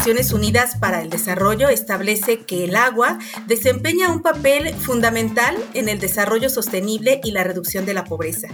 Naciones Unidas para el Desarrollo establece que el agua desempeña un papel fundamental en el desarrollo sostenible y la reducción de la pobreza.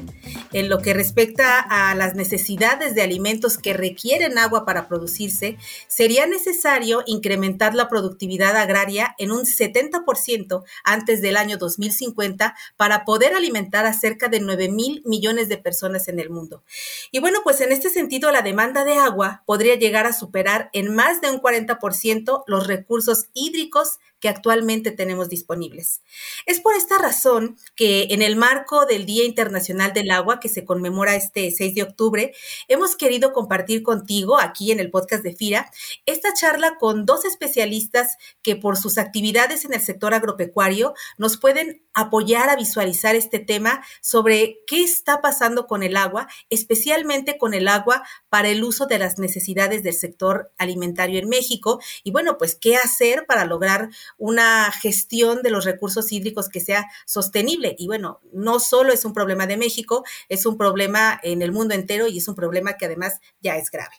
En lo que respecta a las necesidades de alimentos que requieren agua para producirse, sería necesario incrementar la productividad agraria en un 70% antes del año 2050 para poder alimentar a cerca de 9 mil millones de personas en el mundo. Y bueno, pues en este sentido la demanda de agua podría llegar a superar en más de un 40% los recursos hídricos actualmente tenemos disponibles. Es por esta razón que en el marco del Día Internacional del Agua, que se conmemora este 6 de octubre, hemos querido compartir contigo aquí en el podcast de FIRA esta charla con dos especialistas que por sus actividades en el sector agropecuario nos pueden apoyar a visualizar este tema sobre qué está pasando con el agua, especialmente con el agua para el uso de las necesidades del sector alimentario en México y bueno, pues qué hacer para lograr una gestión de los recursos hídricos que sea sostenible. Y bueno, no solo es un problema de México, es un problema en el mundo entero y es un problema que además ya es grave.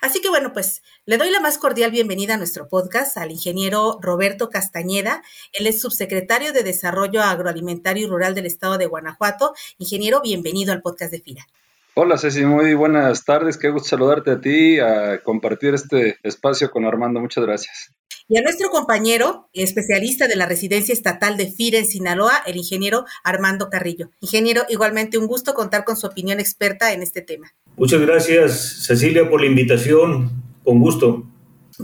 Así que bueno, pues le doy la más cordial bienvenida a nuestro podcast al ingeniero Roberto Castañeda. Él es subsecretario de Desarrollo Agroalimentario y Rural del Estado de Guanajuato. Ingeniero, bienvenido al podcast de FIRA. Hola Ceci, muy buenas tardes. Qué gusto saludarte a ti, a compartir este espacio con Armando. Muchas gracias. Y a nuestro compañero, especialista de la Residencia Estatal de FIRA en Sinaloa, el ingeniero Armando Carrillo. Ingeniero, igualmente un gusto contar con su opinión experta en este tema. Muchas gracias, Cecilia, por la invitación. Con gusto.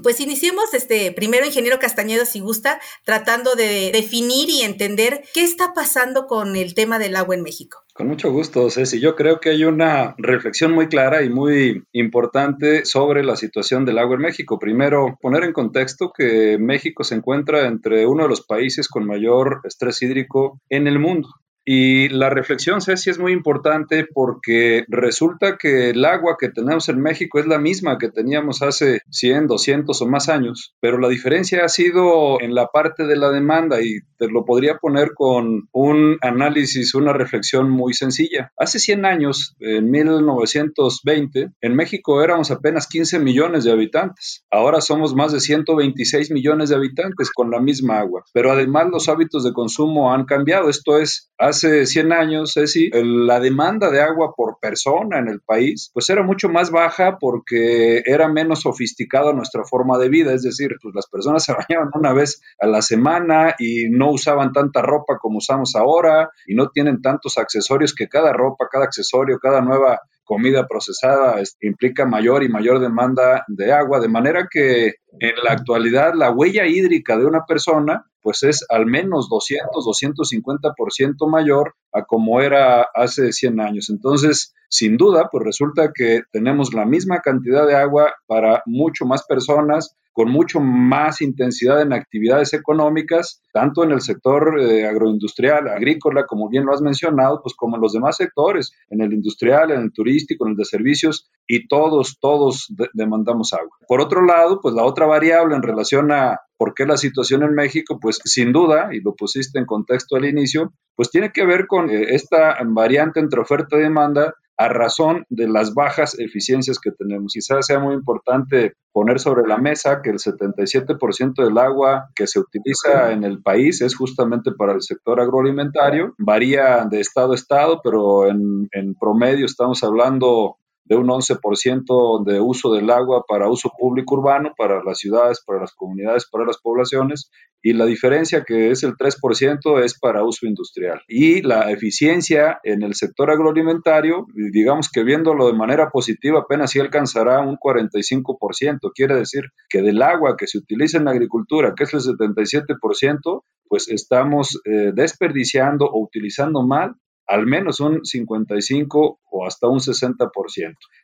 Pues iniciemos este primero, ingeniero Castañeda, si gusta, tratando de definir y entender qué está pasando con el tema del agua en México. Con mucho gusto, Ceci. Yo creo que hay una reflexión muy clara y muy importante sobre la situación del agua en México. Primero, poner en contexto que México se encuentra entre uno de los países con mayor estrés hídrico en el mundo. Y la reflexión, Ceci, es muy importante porque resulta que el agua que tenemos en México es la misma que teníamos hace 100, 200 o más años, pero la diferencia ha sido en la parte de la demanda y te lo podría poner con un análisis, una reflexión muy sencilla. Hace 100 años, en 1920, en México éramos apenas 15 millones de habitantes. Ahora somos más de 126 millones de habitantes con la misma agua, pero además los hábitos de consumo han cambiado. Esto es, hace hace 100 años, Ceci, la demanda de agua por persona en el país, pues era mucho más baja porque era menos sofisticada nuestra forma de vida, es decir, pues las personas se bañaban una vez a la semana y no usaban tanta ropa como usamos ahora y no tienen tantos accesorios que cada ropa, cada accesorio, cada nueva comida procesada implica mayor y mayor demanda de agua, de manera que en la actualidad la huella hídrica de una persona pues es al menos 200, 250% mayor a como era hace 100 años. Entonces, sin duda, pues resulta que tenemos la misma cantidad de agua para mucho más personas, con mucho más intensidad en actividades económicas, tanto en el sector eh, agroindustrial, agrícola, como bien lo has mencionado, pues como en los demás sectores, en el industrial, en el turístico, en el de servicios, y todos, todos demandamos agua. Por otro lado, pues la otra variable en relación a por qué la situación en México, pues sin duda, y lo pusiste en contexto al inicio, pues tiene que ver con eh, esta variante entre oferta y demanda a razón de las bajas eficiencias que tenemos. Quizás sea muy importante poner sobre la mesa que el 77% del agua que se utiliza en el país es justamente para el sector agroalimentario. Varía de estado a estado, pero en, en promedio estamos hablando de un 11% de uso del agua para uso público urbano, para las ciudades, para las comunidades, para las poblaciones, y la diferencia que es el 3% es para uso industrial. Y la eficiencia en el sector agroalimentario, digamos que viéndolo de manera positiva, apenas sí alcanzará un 45%. Quiere decir que del agua que se utiliza en la agricultura, que es el 77%, pues estamos eh, desperdiciando o utilizando mal al menos un 55 o hasta un 60%.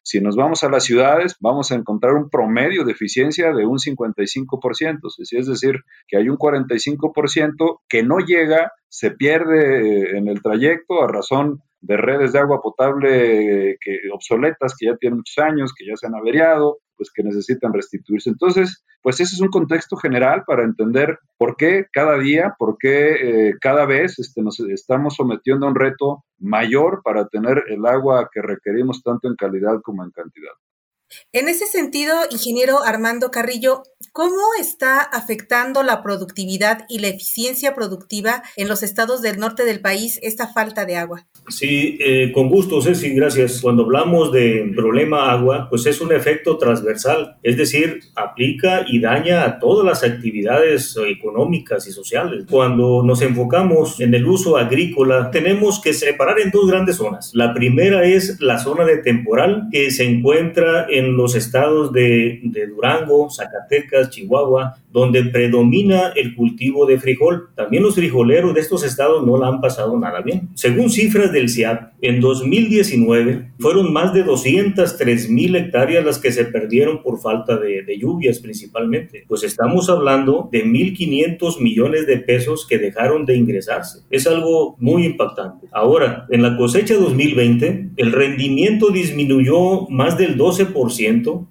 Si nos vamos a las ciudades, vamos a encontrar un promedio de eficiencia de un 55%, es decir, que hay un 45% que no llega, se pierde en el trayecto a razón de redes de agua potable que, obsoletas que ya tienen muchos años, que ya se han averiado, pues que necesitan restituirse. Entonces, pues ese es un contexto general para entender por qué cada día, por qué eh, cada vez este, nos estamos sometiendo a un reto mayor para tener el agua que requerimos tanto en calidad como en cantidad. En ese sentido, ingeniero Armando Carrillo, ¿cómo está afectando la productividad y la eficiencia productiva en los estados del norte del país esta falta de agua? Sí, eh, con gusto, Ceci, gracias. Cuando hablamos de problema agua, pues es un efecto transversal, es decir, aplica y daña a todas las actividades económicas y sociales. Cuando nos enfocamos en el uso agrícola, tenemos que separar en dos grandes zonas. La primera es la zona de temporal, que se encuentra en los estados de, de Durango, Zacatecas, Chihuahua, donde predomina el cultivo de frijol. También los frijoleros de estos estados no la han pasado nada bien. Según cifras del CIAP, en 2019 fueron más de 203 mil hectáreas las que se perdieron por falta de, de lluvias principalmente. Pues estamos hablando de 1.500 millones de pesos que dejaron de ingresarse. Es algo muy impactante. Ahora, en la cosecha 2020, el rendimiento disminuyó más del 12%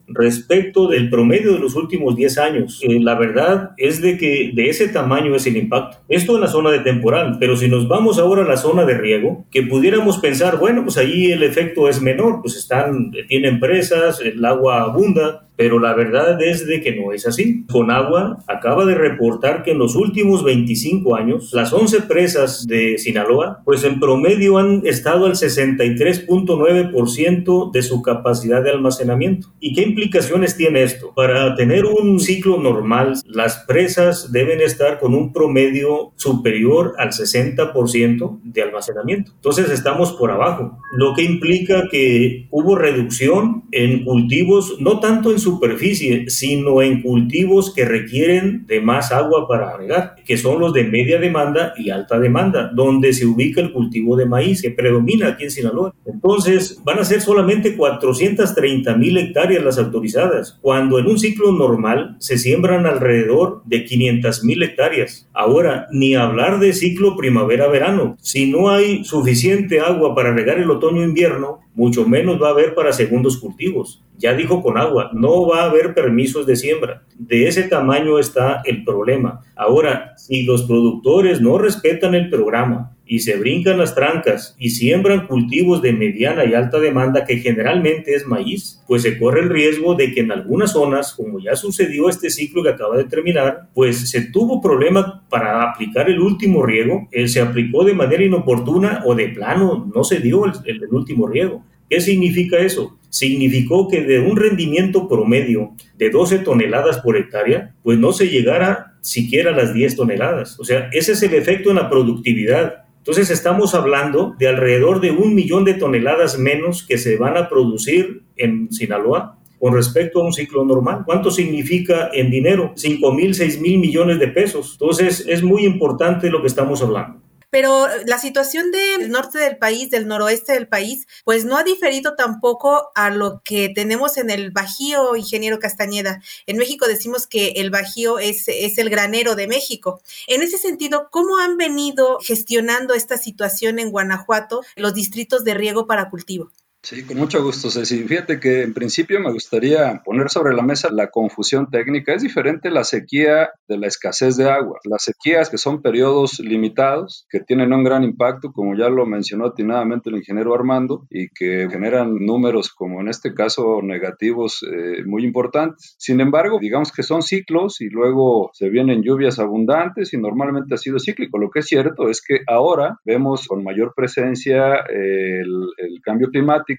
respecto del promedio de los últimos 10 años. Eh, la verdad es de que de ese tamaño es el impacto. Esto en la zona de temporal, pero si nos vamos ahora a la zona de riego, que pudiéramos pensar, bueno, pues ahí el efecto es menor, pues están, tienen presas, el agua abunda, pero la verdad es de que no es así. Conagua acaba de reportar que en los últimos 25 años, las 11 presas de Sinaloa, pues en promedio han estado al 63.9% de su capacidad de almacenamiento. ¿Y qué implicaciones tiene esto? Para tener un ciclo normal, las presas deben estar con un promedio superior al 60% de almacenamiento. Entonces estamos por abajo, lo que implica que hubo reducción en cultivos, no tanto en superficie, sino en cultivos que requieren de más agua para regar, que son los de media demanda y alta demanda, donde se ubica el cultivo de maíz, que predomina aquí en Sinaloa. Entonces, van a ser solamente 430 mil hectáreas las autorizadas, cuando en un ciclo normal se siembran alrededor de 500 mil hectáreas. Ahora, ni hablar de ciclo primavera-verano. Si no hay suficiente agua para regar el otoño-invierno, mucho menos va a haber para segundos cultivos. Ya dijo con agua, no va a haber permisos de siembra. De ese tamaño está el problema. Ahora, si los productores no respetan el programa y se brincan las trancas y siembran cultivos de mediana y alta demanda que generalmente es maíz, pues se corre el riesgo de que en algunas zonas, como ya sucedió este ciclo que acaba de terminar, pues se tuvo problema para aplicar el último riego, eh, se aplicó de manera inoportuna o de plano no se dio el, el último riego. ¿Qué significa eso? Significó que de un rendimiento promedio de 12 toneladas por hectárea, pues no se llegara siquiera a las 10 toneladas. O sea, ese es el efecto en la productividad. Entonces estamos hablando de alrededor de un millón de toneladas menos que se van a producir en Sinaloa con respecto a un ciclo normal. ¿Cuánto significa en dinero? 5 mil, 6 mil millones de pesos. Entonces es muy importante lo que estamos hablando pero la situación del norte del país, del noroeste del país, pues no ha diferido tampoco a lo que tenemos en el Bajío, ingeniero Castañeda. En México decimos que el Bajío es, es el granero de México. En ese sentido, ¿cómo han venido gestionando esta situación en Guanajuato los distritos de riego para cultivo? Sí, con mucho gusto, Ceci. Fíjate que en principio me gustaría poner sobre la mesa la confusión técnica. Es diferente la sequía de la escasez de agua. Las sequías que son periodos limitados, que tienen un gran impacto, como ya lo mencionó atinadamente el ingeniero Armando, y que generan números como en este caso negativos eh, muy importantes. Sin embargo, digamos que son ciclos y luego se vienen lluvias abundantes y normalmente ha sido cíclico. Lo que es cierto es que ahora vemos con mayor presencia el, el cambio climático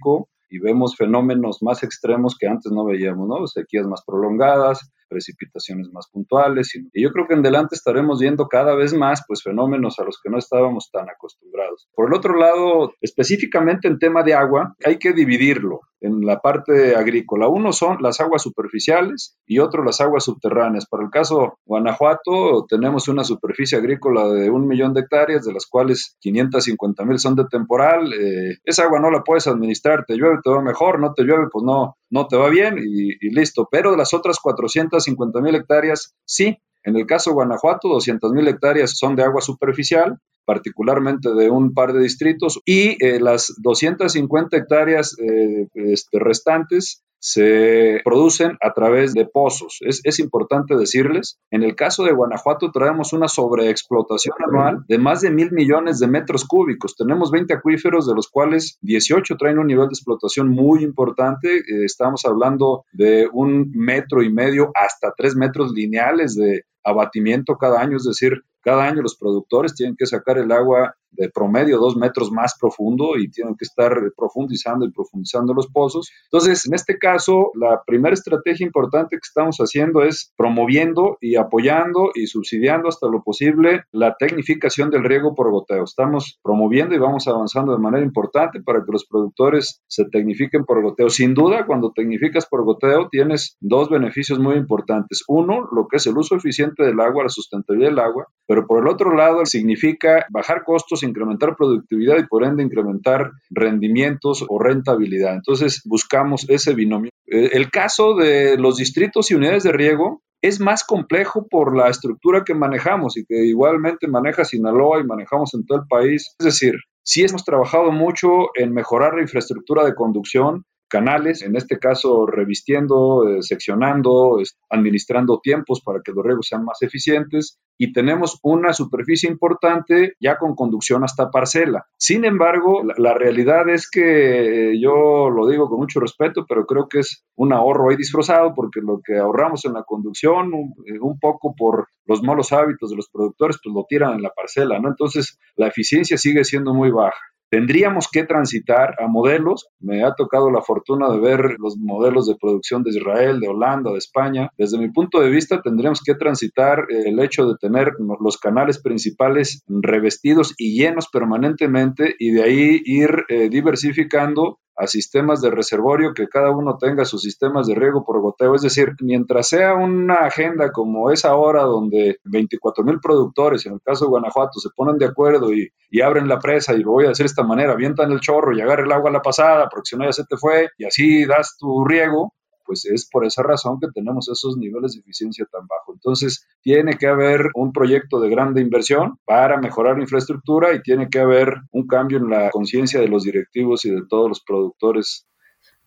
y vemos fenómenos más extremos que antes no veíamos, ¿no? Sequías más prolongadas, precipitaciones más puntuales. Y, yo creo que en adelante estaremos viendo cada vez más pues, fenómenos a los que no estábamos tan acostumbrados. Por el otro lado, específicamente en tema de agua, hay que dividirlo en la parte agrícola. Uno son las aguas superficiales y otro las aguas subterráneas. Para el caso Guanajuato, tenemos una superficie agrícola de un millón de hectáreas, de las cuales 550 mil son de temporal. Eh, esa agua no la puedes administrar, te llueve, te va mejor, no te llueve, pues no, no te va bien y, y listo. Pero de las otras 450 mil hectáreas, sí. En el caso de Guanajuato, 200 mil hectáreas son de agua superficial particularmente de un par de distritos, y eh, las 250 hectáreas eh, este, restantes se producen a través de pozos. Es, es, importante decirles, en el caso de Guanajuato traemos una sobreexplotación anual de más de mil millones de metros cúbicos. Tenemos 20 acuíferos, de los cuales 18 traen un nivel de explotación muy importante. Eh, estamos hablando de un metro y medio hasta tres metros lineales de abatimiento cada año, es decir, cada año los productores tienen que sacar el agua de promedio dos metros más profundo y tienen que estar profundizando y profundizando los pozos. Entonces, en este caso, la primera estrategia importante que estamos haciendo es promoviendo y apoyando y subsidiando hasta lo posible la tecnificación del riego por goteo. Estamos promoviendo y vamos avanzando de manera importante para que los productores se tecnifiquen por goteo. Sin duda, cuando tecnificas por goteo, tienes dos beneficios muy importantes. Uno, lo que es el uso eficiente del agua, la sustentabilidad del agua, pero por el otro lado, significa bajar costos incrementar productividad y por ende incrementar rendimientos o rentabilidad. Entonces buscamos ese binomio. Eh, el caso de los distritos y unidades de riego es más complejo por la estructura que manejamos y que igualmente maneja Sinaloa y manejamos en todo el país. Es decir, sí hemos trabajado mucho en mejorar la infraestructura de conducción, canales, en este caso revistiendo, eh, seccionando, administrando tiempos para que los riegos sean más eficientes y tenemos una superficie importante ya con conducción hasta parcela. Sin embargo, la, realidad es que eh, yo lo digo con mucho respeto, pero creo que es un ahorro ahí disfrazado porque lo que ahorramos en la conducción, un, eh, un poco por los malos hábitos de los productores, pues lo tiran en la parcela, ¿no? Entonces, la eficiencia sigue siendo muy baja. Tendríamos que transitar a modelos. Me ha tocado la fortuna de ver los modelos de producción de Israel, de Holanda, de España. Desde mi punto de vista, tendríamos que transitar el hecho de tener los canales principales revestidos y llenos permanentemente y de ahí ir eh, diversificando a sistemas de reservorio, que cada uno tenga sus sistemas de riego por goteo. Es decir, mientras sea una agenda como es ahora, donde 24 mil productores, en el caso de Guanajuato, se ponen de acuerdo y, y, abren la presa, y lo voy a decir de esta manera, avientan el chorro y agarra el agua a la pasada, porque si no ya se te fue, y así das tu riego, pues es por esa razón que tenemos esos niveles de eficiencia tan bajos. Entonces, tiene que haber un proyecto de grande inversión para mejorar la infraestructura y tiene que haber un cambio en la conciencia de los directivos y de todos los productores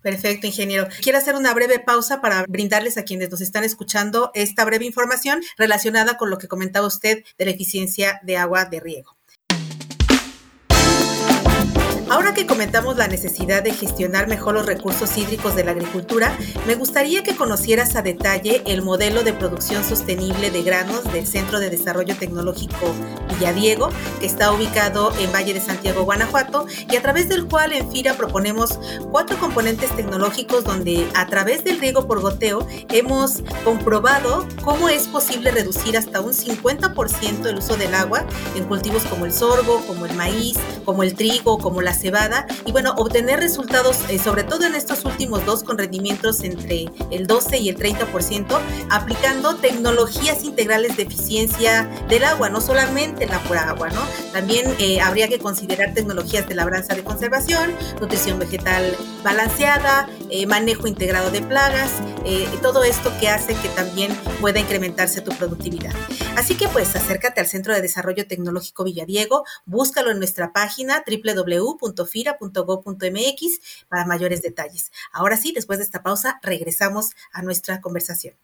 Perfecto, ingeniero. Quiero hacer una breve pausa para brindarles a quienes nos están escuchando esta breve información relacionada con lo que comentaba usted de la eficiencia de agua de riego. Ahora que comentamos la necesidad de gestionar mejor los recursos hídricos de la agricultura, me gustaría que conocieras a detalle el modelo de producción sostenible de granos del Centro de Desarrollo Tecnológico Villadiego, que está ubicado en Valle de Santiago, Guanajuato, y a través del cual en FIRA proponemos cuatro componentes tecnológicos donde a través del riego por goteo hemos comprobado cómo es posible reducir hasta un 50% el uso del agua en cultivos como el sorgo, como el maíz, como el trigo, como la cebada y bueno, obtener resultados, eh, sobre todo en estos últimos dos, con rendimientos entre el 12 y el 30%, aplicando tecnologías integrales de eficiencia del agua, no solamente la pura agua, ¿no? También eh, habría que considerar tecnologías de labranza de conservación, nutrición vegetal balanceada, eh, manejo integrado de plagas, todo esto que hace que también pueda incrementarse tu productividad. Así que pues acércate al Centro de Desarrollo Tecnológico Villadiego, búscalo en nuestra página www .fira.go.mx para mayores detalles. Ahora sí, después de esta pausa, regresamos a nuestra conversación.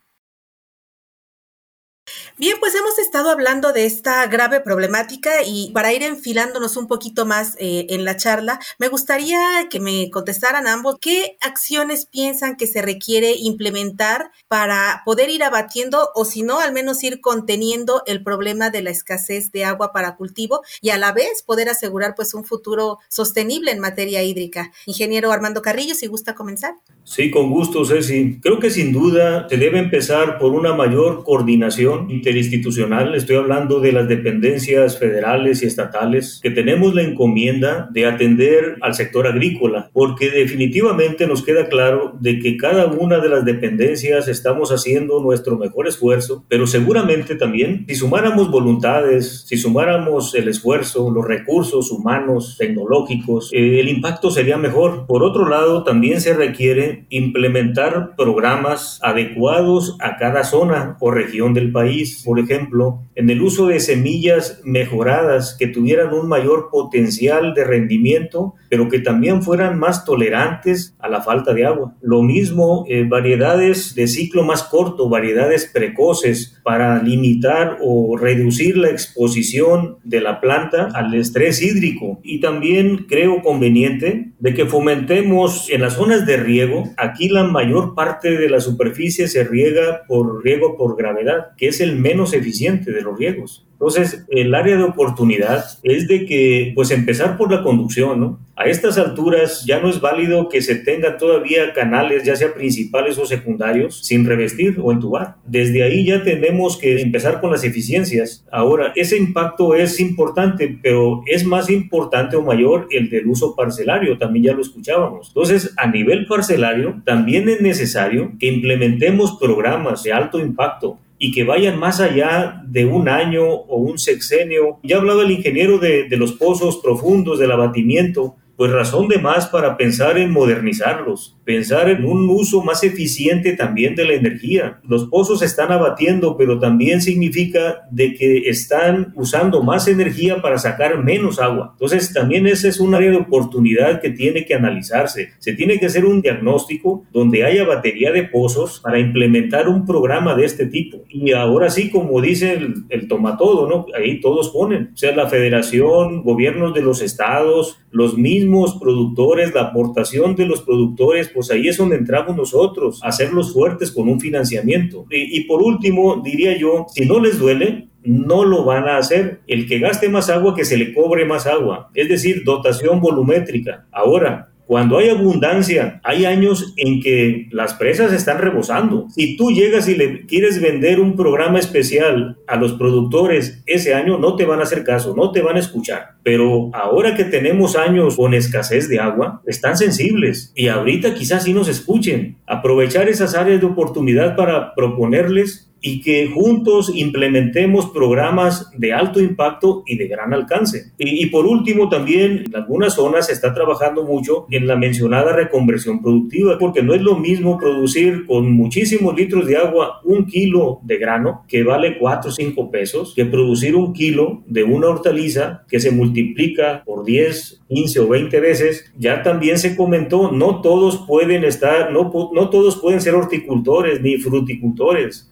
Bien, pues hemos estado hablando de esta grave problemática y para ir enfilándonos un poquito más eh, en la charla, me gustaría que me contestaran ambos qué acciones piensan que se requiere implementar para poder ir abatiendo o si no, al menos ir conteniendo el problema de la escasez de agua para cultivo y a la vez poder asegurar pues un futuro sostenible en materia hídrica. Ingeniero Armando Carrillo, si gusta comenzar. Sí, con gusto, Ceci. Creo que sin duda se debe empezar por una mayor coordinación interinstitucional. Estoy hablando de las dependencias federales y estatales que tenemos la encomienda de atender al sector agrícola, porque definitivamente nos queda claro de que cada una de las dependencias estamos haciendo nuestro mejor esfuerzo, pero seguramente también si sumáramos voluntades, si sumáramos el esfuerzo, los recursos humanos, tecnológicos, eh, el impacto sería mejor. Por otro lado, también se requiere implementar programas adecuados a cada zona o región del país. por ejemplo, en el uso de semillas mejoradas que tuvieran un mayor potencial de rendimiento, pero que también fueran más tolerantes a la falta de agua. Lo mismo, eh, variedades de ciclo más corto, variedades precoces para limitar o reducir la exposición de la planta al estrés hídrico. Y también creo conveniente de que fomentemos en las zonas de riego, aquí la mayor parte de la superficie se riega por riego por gravedad, que es el menos eficiente de los riegos. Entonces, el área de oportunidad es de que, pues, empezar por la conducción, ¿no? A estas alturas ya no es válido que se tengan todavía canales, ya sea principales o secundarios, sin revestir o entubar. Desde ahí ya tenemos que empezar con las eficiencias. Ahora, ese impacto es importante, pero es más importante o mayor el del uso parcelario, también ya lo escuchábamos. Entonces, a nivel parcelario, también es necesario que implementemos programas de alto impacto y que vayan más allá de un año o un sexenio. Ya hablaba el ingeniero de, de los pozos profundos, del abatimiento, pues razón de más para pensar en modernizarlos, pensar en un uso más eficiente también de la energía. Los pozos están abatiendo, pero también significa de que están usando más energía para sacar menos agua. Entonces, también ese es un área de oportunidad que tiene que analizarse. Se tiene que hacer un diagnóstico donde haya batería de pozos para implementar un programa de este tipo. Y ahora sí, como dice el, el tomatodo, ¿no? Ahí todos ponen, o sea, la federación, gobiernos de los estados, los mismos productores, la aportación de los productores, pues ahí es donde entramos nosotros, hacerlos fuertes con un financiamiento. Y, y por último, diría yo, si no les duele, no lo van a hacer. El que gaste más agua, que se le cobre más agua, es decir, dotación volumétrica. Ahora, cuando hay abundancia, hay años en que las presas están rebosando. Si tú llegas y le quieres vender un programa especial a los productores ese año, no te van a hacer caso, no te van a escuchar. Pero ahora que tenemos años con escasez de agua, están sensibles y ahorita quizás sí nos escuchen. Aprovechar esas áreas de oportunidad para proponerles y que juntos implementemos programas de alto impacto y de gran alcance. Y, y, por último, también en algunas zonas se está trabajando mucho en la mencionada reconversión productiva, porque no es lo mismo producir con muchísimos litros de agua un kilo de grano, que vale 4 o 5 pesos, que producir un kilo de una hortaliza que se multiplica por 10, 15 o 20 veces. Ya también se comentó, no todos pueden estar, no, no todos pueden ser horticultores ni fruticultores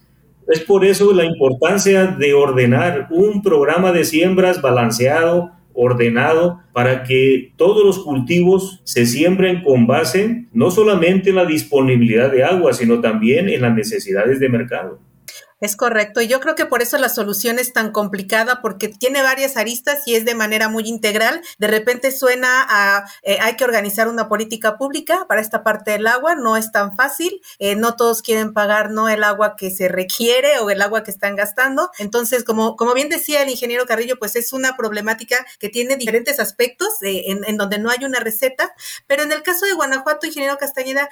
es por eso la importancia de ordenar un programa de siembras balanceado, ordenado, para que todos los cultivos se siembren con base no solamente en la disponibilidad de agua, sino también en las necesidades de mercado. Es correcto. Y yo creo que por eso la solución es tan complicada porque tiene varias aristas y es de manera muy integral. De repente suena a eh, hay que organizar una política pública para esta parte del agua. No es tan fácil. Eh, no todos quieren pagar no el agua que se requiere o el agua que están gastando. Entonces, como, como bien decía el ingeniero Carrillo, pues es una problemática que tiene diferentes aspectos eh, en, donde no hay una receta. Pero en el caso de Guanajuato, ingeniero Castañeda,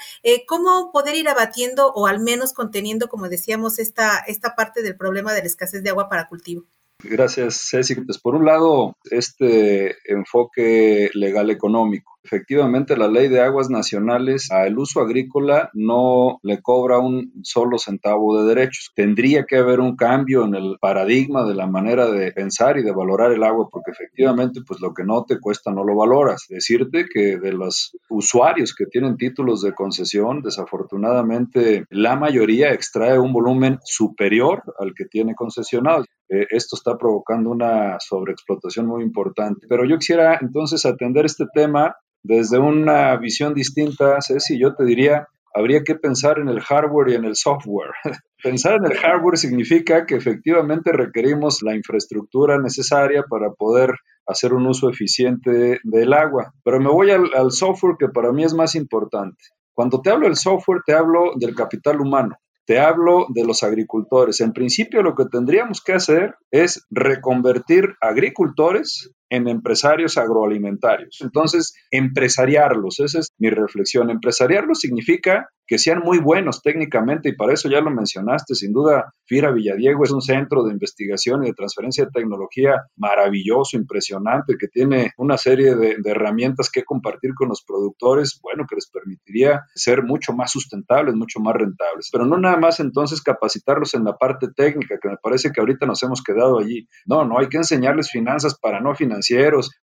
¿cómo poder ir abatiendo o al menos conteniendo, como decíamos, esta esta parte del problema de la escasez de agua para cultivo. Gracias, Ceci. Pues por un lado, este enfoque legal económico. Efectivamente, la ley de aguas nacionales al uso agrícola no le cobra un solo centavo de derechos. Tendría que haber un cambio en el paradigma de la manera de pensar y de valorar el agua, porque efectivamente, pues lo que no te cuesta no lo valoras. Decirte que de los usuarios que tienen títulos de concesión, desafortunadamente la mayoría extrae un volumen superior al que tiene concesionado. Eh, esto está provocando una sobreexplotación muy importante. Pero yo quisiera entonces atender este tema desde una visión distinta, Ceci, yo te diría, habría que pensar en el hardware y en el software. pensar en el hardware significa que efectivamente requerimos la infraestructura necesaria para poder hacer un uso eficiente del agua. Pero me voy al, al software que para mí es más importante. Cuando te hablo del software, te hablo del capital humano. Te hablo de los agricultores. En principio lo que tendríamos que hacer es reconvertir agricultores en empresarios agroalimentarios. Entonces, empresariarlos, esa es mi reflexión. Empresariarlos significa que sean muy buenos técnicamente y para eso ya lo mencionaste, sin duda, FIRA Villadiego es un centro de investigación y de transferencia de tecnología maravilloso, impresionante, que tiene una serie de, herramientas que compartir con los productores, bueno, que les permitiría ser mucho más sustentables, mucho más rentables. Pero no nada más entonces capacitarlos en la parte técnica, que me parece que ahorita nos hemos quedado allí. No, no, hay que enseñarles finanzas para no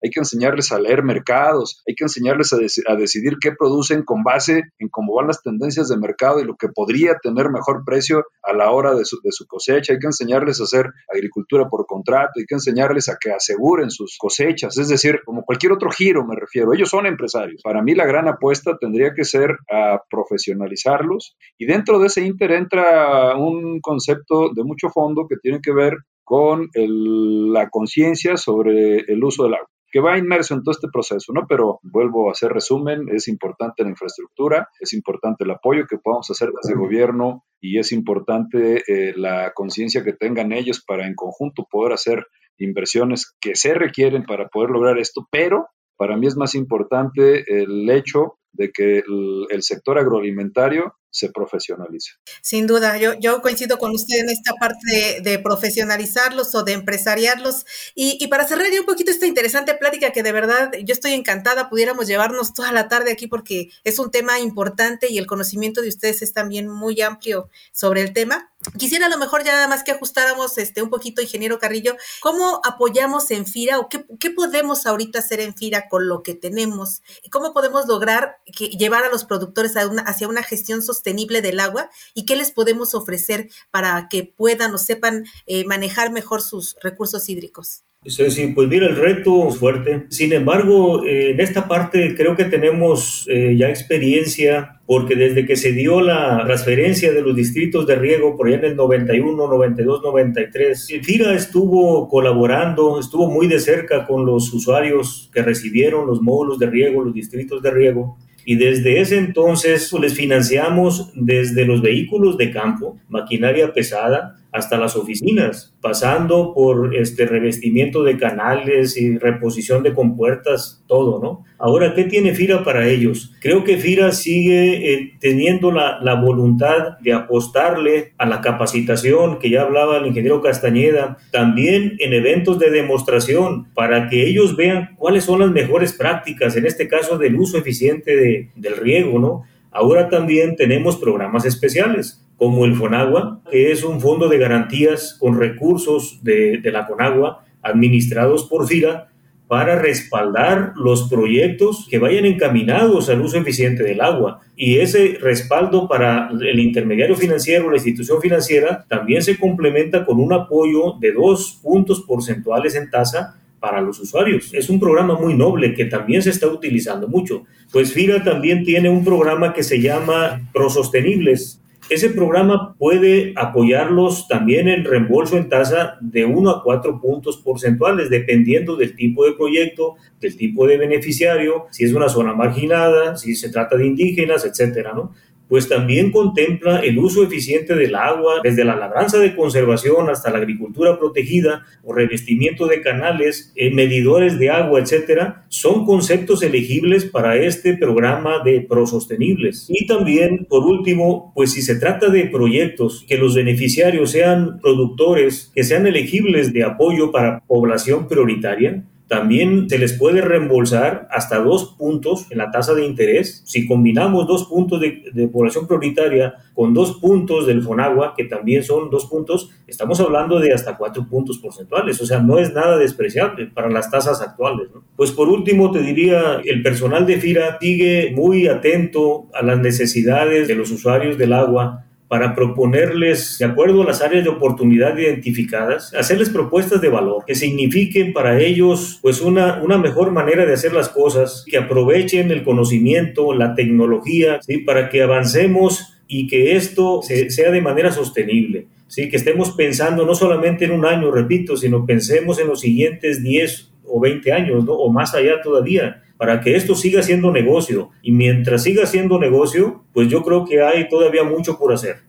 hay que enseñarles a leer mercados, hay que enseñarles a, decidir qué producen con base en cómo van las tendencias de mercado y lo que podría tener mejor precio a la hora de su, de su cosecha. Hay que enseñarles a hacer agricultura por contrato, hay que enseñarles a que aseguren sus cosechas. Es decir, como cualquier otro giro me refiero, ellos son empresarios. Para mí la gran apuesta tendría que ser a profesionalizarlos y dentro de ese inter entra un concepto de mucho fondo que tiene que ver con la conciencia sobre el uso del agua que va inmerso en todo este proceso, ¿no? Pero vuelvo a hacer resumen, es importante la infraestructura, es importante el apoyo que podamos hacer desde el gobierno y es importante eh, la conciencia que tengan ellos para en conjunto poder hacer inversiones que se requieren para poder lograr esto, pero para mí es más importante el hecho de que el sector agroalimentario se profesionalice. Sin duda, yo, yo coincido con usted en esta parte de, profesionalizarlos o de empresariarlos. Y, y, para cerrar ya un poquito esta interesante plática que de verdad yo estoy encantada, pudiéramos llevarnos toda la tarde aquí porque es un tema importante y el conocimiento de ustedes es también muy amplio sobre el tema. Quisiera a lo mejor ya nada más que ajustáramos este, un poquito, ingeniero Carrillo, ¿cómo apoyamos en FIRA o qué, qué podemos ahorita hacer en FIRA con lo que tenemos? ¿Y cómo podemos lograr que, llevar a los productores a una, hacia una gestión sostenible del agua? ¿Y qué les podemos ofrecer para que puedan o sepan eh, manejar mejor sus recursos hídricos? Sí, pues mira, el reto es fuerte. Sin embargo, eh, en esta parte creo que tenemos eh, ya experiencia porque desde que se dio la transferencia de los distritos de riego por allá en el 91, 92, 93, FIRA estuvo colaborando, estuvo muy de cerca con los usuarios que recibieron los módulos de riego, los distritos de riego. Y desde ese entonces pues, les financiamos desde los vehículos de campo, maquinaria pesada, hasta las oficinas, pasando por este revestimiento de canales y reposición de compuertas, todo, ¿no? Ahora, ¿qué tiene FIRA para ellos? Creo que FIRA sigue eh, teniendo la, la, voluntad de apostarle a la capacitación, que ya hablaba el ingeniero Castañeda, también en eventos de demostración, para que ellos vean cuáles son las mejores prácticas, en este caso del uso eficiente de, del riego, ¿no? Ahora también tenemos programas especiales como el FONAGUA, que es un fondo de garantías con recursos de, la CONAGUA administrados por FIRA para respaldar los proyectos que vayan encaminados al uso eficiente del agua. Y ese respaldo para el intermediario financiero, la institución financiera, también se complementa con un apoyo de dos puntos porcentuales en tasa para los usuarios. Es un programa muy noble que también se está utilizando mucho. Pues FIRA también tiene un programa que se llama Prosostenibles, ese programa puede apoyarlos también en reembolso en tasa de 1 a 4 puntos porcentuales, dependiendo del tipo de proyecto, del tipo de beneficiario, si es una zona marginada, si se trata de indígenas, etcétera, ¿no? Pues también contempla el uso eficiente del agua, desde la labranza de conservación hasta la agricultura protegida o revestimiento de canales, eh, medidores de agua, etcétera, son conceptos elegibles para este programa de prosostenibles. Y también, por último, pues si se trata de proyectos que los beneficiarios sean productores que sean elegibles de apoyo para población prioritaria, también se les puede reembolsar hasta dos puntos en la tasa de interés. Si combinamos dos puntos de, población prioritaria con dos puntos del FONAGUA, que también son dos puntos, estamos hablando de hasta cuatro puntos porcentuales. O sea, no es nada despreciable para las tasas actuales. Pues por último, te diría, el personal de FIRA sigue muy atento a las necesidades de los usuarios del agua para proponerles, de acuerdo a las áreas de oportunidad identificadas, hacerles propuestas de valor que signifiquen para ellos pues una, una mejor manera de hacer las cosas, que aprovechen el conocimiento, la tecnología, ¿sí? para que avancemos y que esto sea de manera sostenible. ¿sí? Que estemos pensando no solamente en un año, repito, sino pensemos en los siguientes 10 o 20 años, ¿no? o más allá todavía para que esto siga siendo negocio. Y mientras siga siendo negocio, pues yo creo que hay todavía mucho por hacer.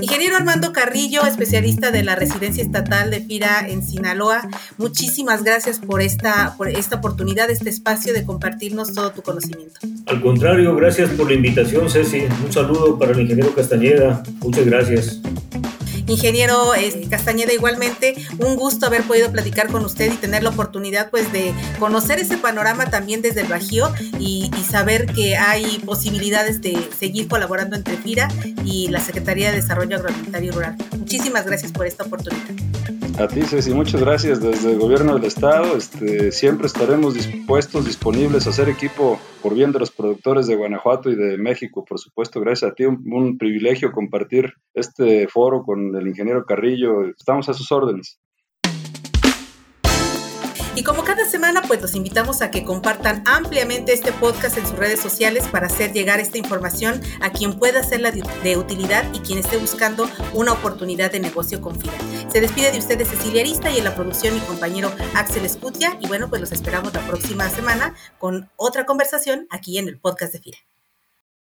Ingeniero Armando Carrillo, especialista de la Residencia Estatal de FIRA en Sinaloa, muchísimas gracias por esta, por esta oportunidad, este espacio de compartirnos todo tu conocimiento. Al contrario, gracias por la invitación, Ceci. Un saludo para el ingeniero Castañeda. Muchas gracias. Ingeniero Castañeda, igualmente, un gusto haber podido platicar con usted y tener la oportunidad pues de conocer ese panorama también desde el Bajío y, y saber que hay posibilidades de seguir colaborando entre FIRA y la Secretaría de Desarrollo Agroalimentario Rural. Muchísimas gracias por esta oportunidad. A ti, Ceci, muchas gracias desde el gobierno del estado. Este, siempre estaremos dispuestos, disponibles a hacer equipo por bien de los productores de Guanajuato y de México, por supuesto. Gracias a ti, un, un privilegio compartir este foro con el ingeniero Carrillo. Estamos a sus órdenes. Y como cada semana, pues los invitamos a que compartan ampliamente este podcast en sus redes sociales para hacer llegar esta información a quien pueda hacerla de utilidad y quien esté buscando una oportunidad de negocio con FIRA. Se despide de ustedes Cecilia Arista y en la producción mi compañero Axel Escutia. Y bueno, pues los esperamos la próxima semana con otra conversación aquí en el podcast de FIRA.